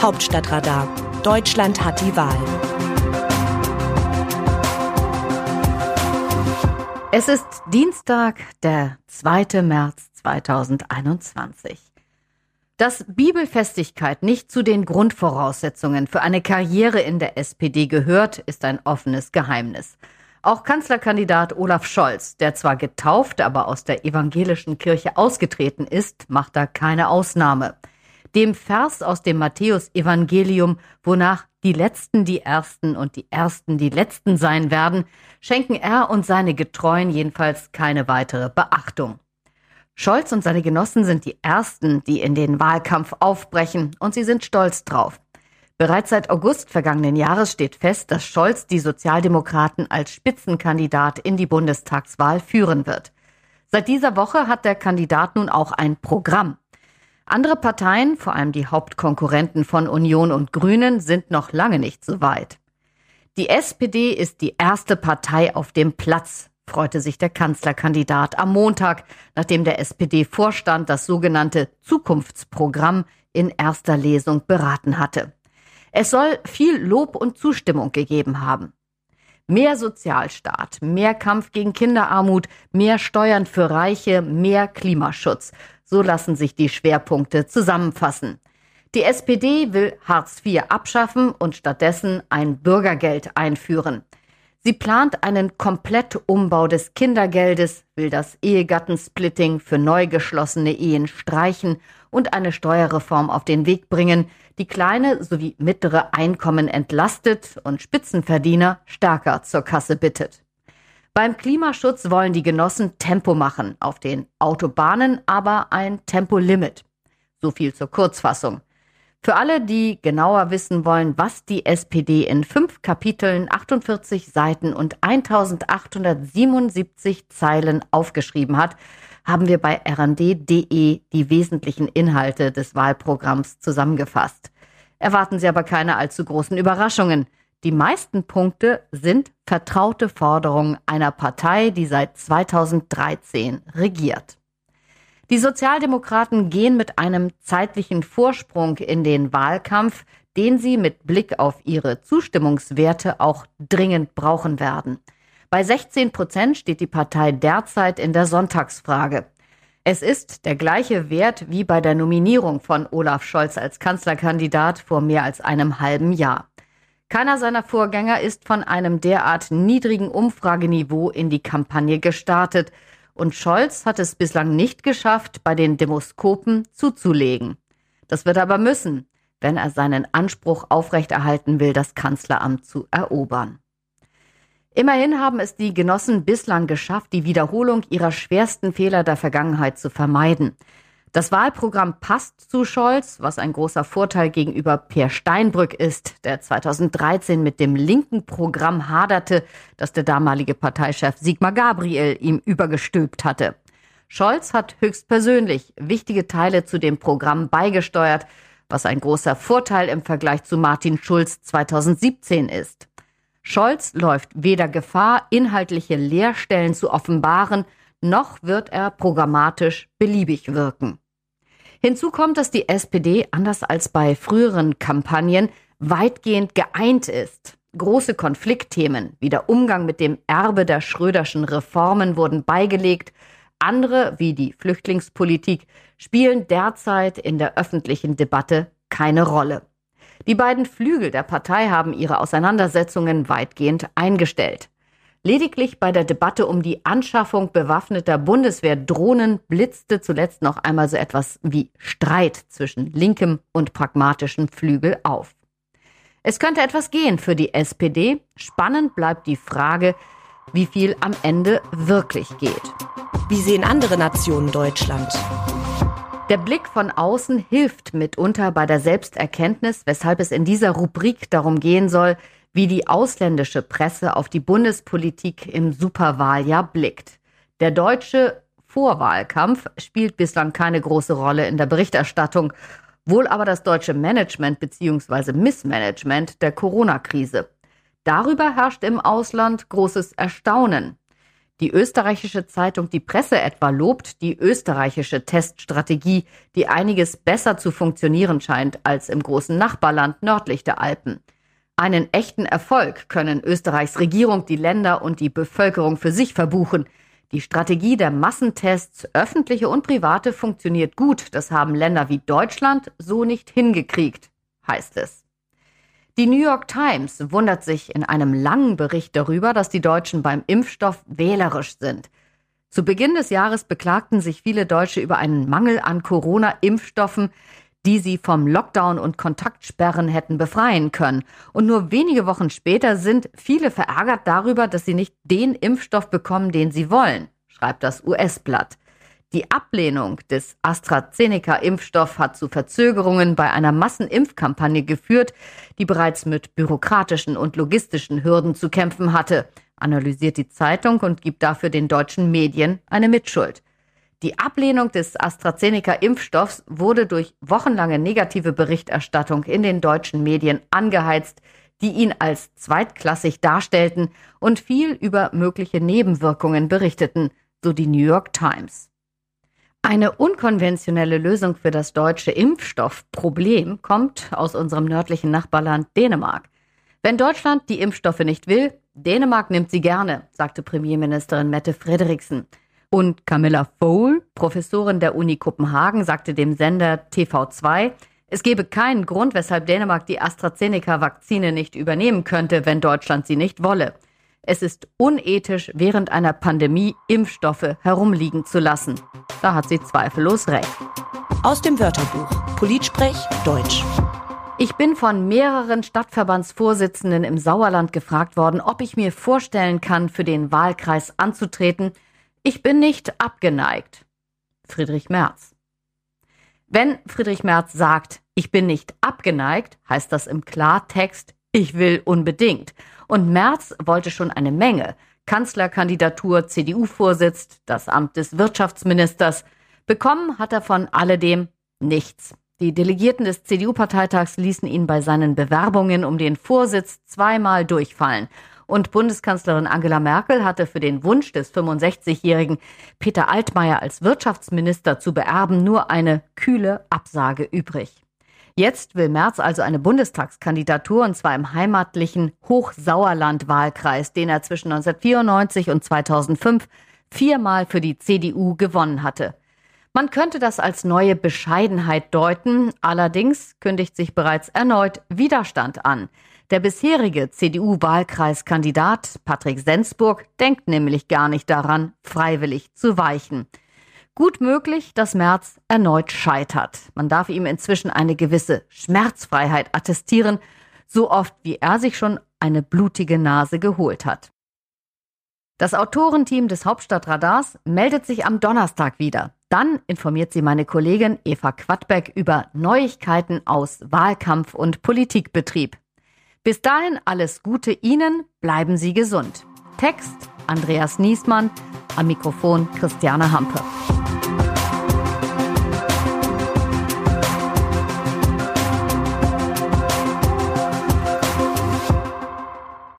Hauptstadtradar. Deutschland hat die Wahl. Es ist Dienstag, der 2. März 2021. Dass Bibelfestigkeit nicht zu den Grundvoraussetzungen für eine Karriere in der SPD gehört, ist ein offenes Geheimnis. Auch Kanzlerkandidat Olaf Scholz, der zwar getauft, aber aus der evangelischen Kirche ausgetreten ist, macht da keine Ausnahme. Dem Vers aus dem Matthäus-Evangelium, wonach die Letzten die Ersten und die Ersten die Letzten sein werden, schenken er und seine Getreuen jedenfalls keine weitere Beachtung. Scholz und seine Genossen sind die Ersten, die in den Wahlkampf aufbrechen, und sie sind stolz drauf. Bereits seit August vergangenen Jahres steht fest, dass Scholz die Sozialdemokraten als Spitzenkandidat in die Bundestagswahl führen wird. Seit dieser Woche hat der Kandidat nun auch ein Programm. Andere Parteien, vor allem die Hauptkonkurrenten von Union und Grünen, sind noch lange nicht so weit. Die SPD ist die erste Partei auf dem Platz, freute sich der Kanzlerkandidat am Montag, nachdem der SPD-Vorstand das sogenannte Zukunftsprogramm in erster Lesung beraten hatte. Es soll viel Lob und Zustimmung gegeben haben. Mehr Sozialstaat, mehr Kampf gegen Kinderarmut, mehr Steuern für Reiche, mehr Klimaschutz. So lassen sich die Schwerpunkte zusammenfassen. Die SPD will Hartz IV abschaffen und stattdessen ein Bürgergeld einführen. Sie plant einen Komplettumbau des Kindergeldes, will das Ehegattensplitting für neu geschlossene Ehen streichen und eine Steuerreform auf den Weg bringen, die kleine sowie mittlere Einkommen entlastet und Spitzenverdiener stärker zur Kasse bittet. Beim Klimaschutz wollen die Genossen Tempo machen, auf den Autobahnen aber ein Tempolimit. So viel zur Kurzfassung. Für alle, die genauer wissen wollen, was die SPD in fünf Kapiteln, 48 Seiten und 1877 Zeilen aufgeschrieben hat, haben wir bei rnd.de die wesentlichen Inhalte des Wahlprogramms zusammengefasst. Erwarten Sie aber keine allzu großen Überraschungen. Die meisten Punkte sind vertraute Forderungen einer Partei, die seit 2013 regiert. Die Sozialdemokraten gehen mit einem zeitlichen Vorsprung in den Wahlkampf, den sie mit Blick auf ihre Zustimmungswerte auch dringend brauchen werden. Bei 16 Prozent steht die Partei derzeit in der Sonntagsfrage. Es ist der gleiche Wert wie bei der Nominierung von Olaf Scholz als Kanzlerkandidat vor mehr als einem halben Jahr. Keiner seiner Vorgänger ist von einem derart niedrigen Umfrageniveau in die Kampagne gestartet, und Scholz hat es bislang nicht geschafft, bei den Demoskopen zuzulegen. Das wird er aber müssen, wenn er seinen Anspruch aufrechterhalten will, das Kanzleramt zu erobern. Immerhin haben es die Genossen bislang geschafft, die Wiederholung ihrer schwersten Fehler der Vergangenheit zu vermeiden. Das Wahlprogramm passt zu Scholz, was ein großer Vorteil gegenüber Peer Steinbrück ist, der 2013 mit dem linken Programm haderte, das der damalige Parteichef Sigmar Gabriel ihm übergestülpt hatte. Scholz hat höchstpersönlich wichtige Teile zu dem Programm beigesteuert, was ein großer Vorteil im Vergleich zu Martin Schulz 2017 ist. Scholz läuft weder Gefahr, inhaltliche Leerstellen zu offenbaren, noch wird er programmatisch beliebig wirken. Hinzu kommt, dass die SPD, anders als bei früheren Kampagnen, weitgehend geeint ist. Große Konfliktthemen wie der Umgang mit dem Erbe der Schröderschen Reformen wurden beigelegt. Andere, wie die Flüchtlingspolitik, spielen derzeit in der öffentlichen Debatte keine Rolle. Die beiden Flügel der Partei haben ihre Auseinandersetzungen weitgehend eingestellt. Lediglich bei der Debatte um die Anschaffung bewaffneter Bundeswehrdrohnen blitzte zuletzt noch einmal so etwas wie Streit zwischen linkem und pragmatischem Flügel auf. Es könnte etwas gehen für die SPD. Spannend bleibt die Frage, wie viel am Ende wirklich geht. Wie sehen andere Nationen Deutschland? Der Blick von außen hilft mitunter bei der Selbsterkenntnis, weshalb es in dieser Rubrik darum gehen soll, wie die ausländische Presse auf die Bundespolitik im Superwahljahr blickt. Der deutsche Vorwahlkampf spielt bislang keine große Rolle in der Berichterstattung, wohl aber das deutsche Management bzw. Missmanagement der Corona-Krise. Darüber herrscht im Ausland großes Erstaunen. Die österreichische Zeitung Die Presse etwa lobt die österreichische Teststrategie, die einiges besser zu funktionieren scheint als im großen Nachbarland nördlich der Alpen. Einen echten Erfolg können Österreichs Regierung, die Länder und die Bevölkerung für sich verbuchen. Die Strategie der Massentests, öffentliche und private, funktioniert gut. Das haben Länder wie Deutschland so nicht hingekriegt, heißt es. Die New York Times wundert sich in einem langen Bericht darüber, dass die Deutschen beim Impfstoff wählerisch sind. Zu Beginn des Jahres beklagten sich viele Deutsche über einen Mangel an Corona-Impfstoffen, die sie vom Lockdown und Kontaktsperren hätten befreien können. Und nur wenige Wochen später sind viele verärgert darüber, dass sie nicht den Impfstoff bekommen, den sie wollen, schreibt das US-Blatt. Die Ablehnung des AstraZeneca-Impfstoff hat zu Verzögerungen bei einer Massenimpfkampagne geführt, die bereits mit bürokratischen und logistischen Hürden zu kämpfen hatte, analysiert die Zeitung und gibt dafür den deutschen Medien eine Mitschuld. Die Ablehnung des AstraZeneca-Impfstoffs wurde durch wochenlange negative Berichterstattung in den deutschen Medien angeheizt, die ihn als zweitklassig darstellten und viel über mögliche Nebenwirkungen berichteten, so die New York Times. Eine unkonventionelle Lösung für das deutsche Impfstoffproblem kommt aus unserem nördlichen Nachbarland Dänemark. Wenn Deutschland die Impfstoffe nicht will, Dänemark nimmt sie gerne, sagte Premierministerin Mette Frederiksen. Und Camilla Fohl, Professorin der Uni Kopenhagen, sagte dem Sender TV2, es gebe keinen Grund, weshalb Dänemark die AstraZeneca-Vakzine nicht übernehmen könnte, wenn Deutschland sie nicht wolle. Es ist unethisch, während einer Pandemie Impfstoffe herumliegen zu lassen. Da hat sie zweifellos recht. Aus dem Wörterbuch Politsprech Deutsch. Ich bin von mehreren Stadtverbandsvorsitzenden im Sauerland gefragt worden, ob ich mir vorstellen kann, für den Wahlkreis anzutreten. Ich bin nicht abgeneigt. Friedrich Merz. Wenn Friedrich Merz sagt, ich bin nicht abgeneigt, heißt das im Klartext, ich will unbedingt. Und Merz wollte schon eine Menge. Kanzlerkandidatur, CDU-Vorsitz, das Amt des Wirtschaftsministers. Bekommen hat er von alledem nichts. Die Delegierten des CDU-Parteitags ließen ihn bei seinen Bewerbungen um den Vorsitz zweimal durchfallen. Und Bundeskanzlerin Angela Merkel hatte für den Wunsch des 65-jährigen Peter Altmaier als Wirtschaftsminister zu beerben nur eine kühle Absage übrig. Jetzt will Merz also eine Bundestagskandidatur und zwar im heimatlichen Hochsauerland-Wahlkreis, den er zwischen 1994 und 2005 viermal für die CDU gewonnen hatte. Man könnte das als neue Bescheidenheit deuten, allerdings kündigt sich bereits erneut Widerstand an. Der bisherige CDU-Wahlkreiskandidat Patrick Sensburg denkt nämlich gar nicht daran, freiwillig zu weichen. Gut möglich, dass Merz erneut scheitert. Man darf ihm inzwischen eine gewisse Schmerzfreiheit attestieren, so oft wie er sich schon eine blutige Nase geholt hat. Das Autorenteam des Hauptstadtradars meldet sich am Donnerstag wieder. Dann informiert sie meine Kollegin Eva Quadbeck über Neuigkeiten aus Wahlkampf und Politikbetrieb. Bis dahin alles Gute Ihnen, bleiben Sie gesund. Text Andreas Niesmann, am Mikrofon Christiane Hampe.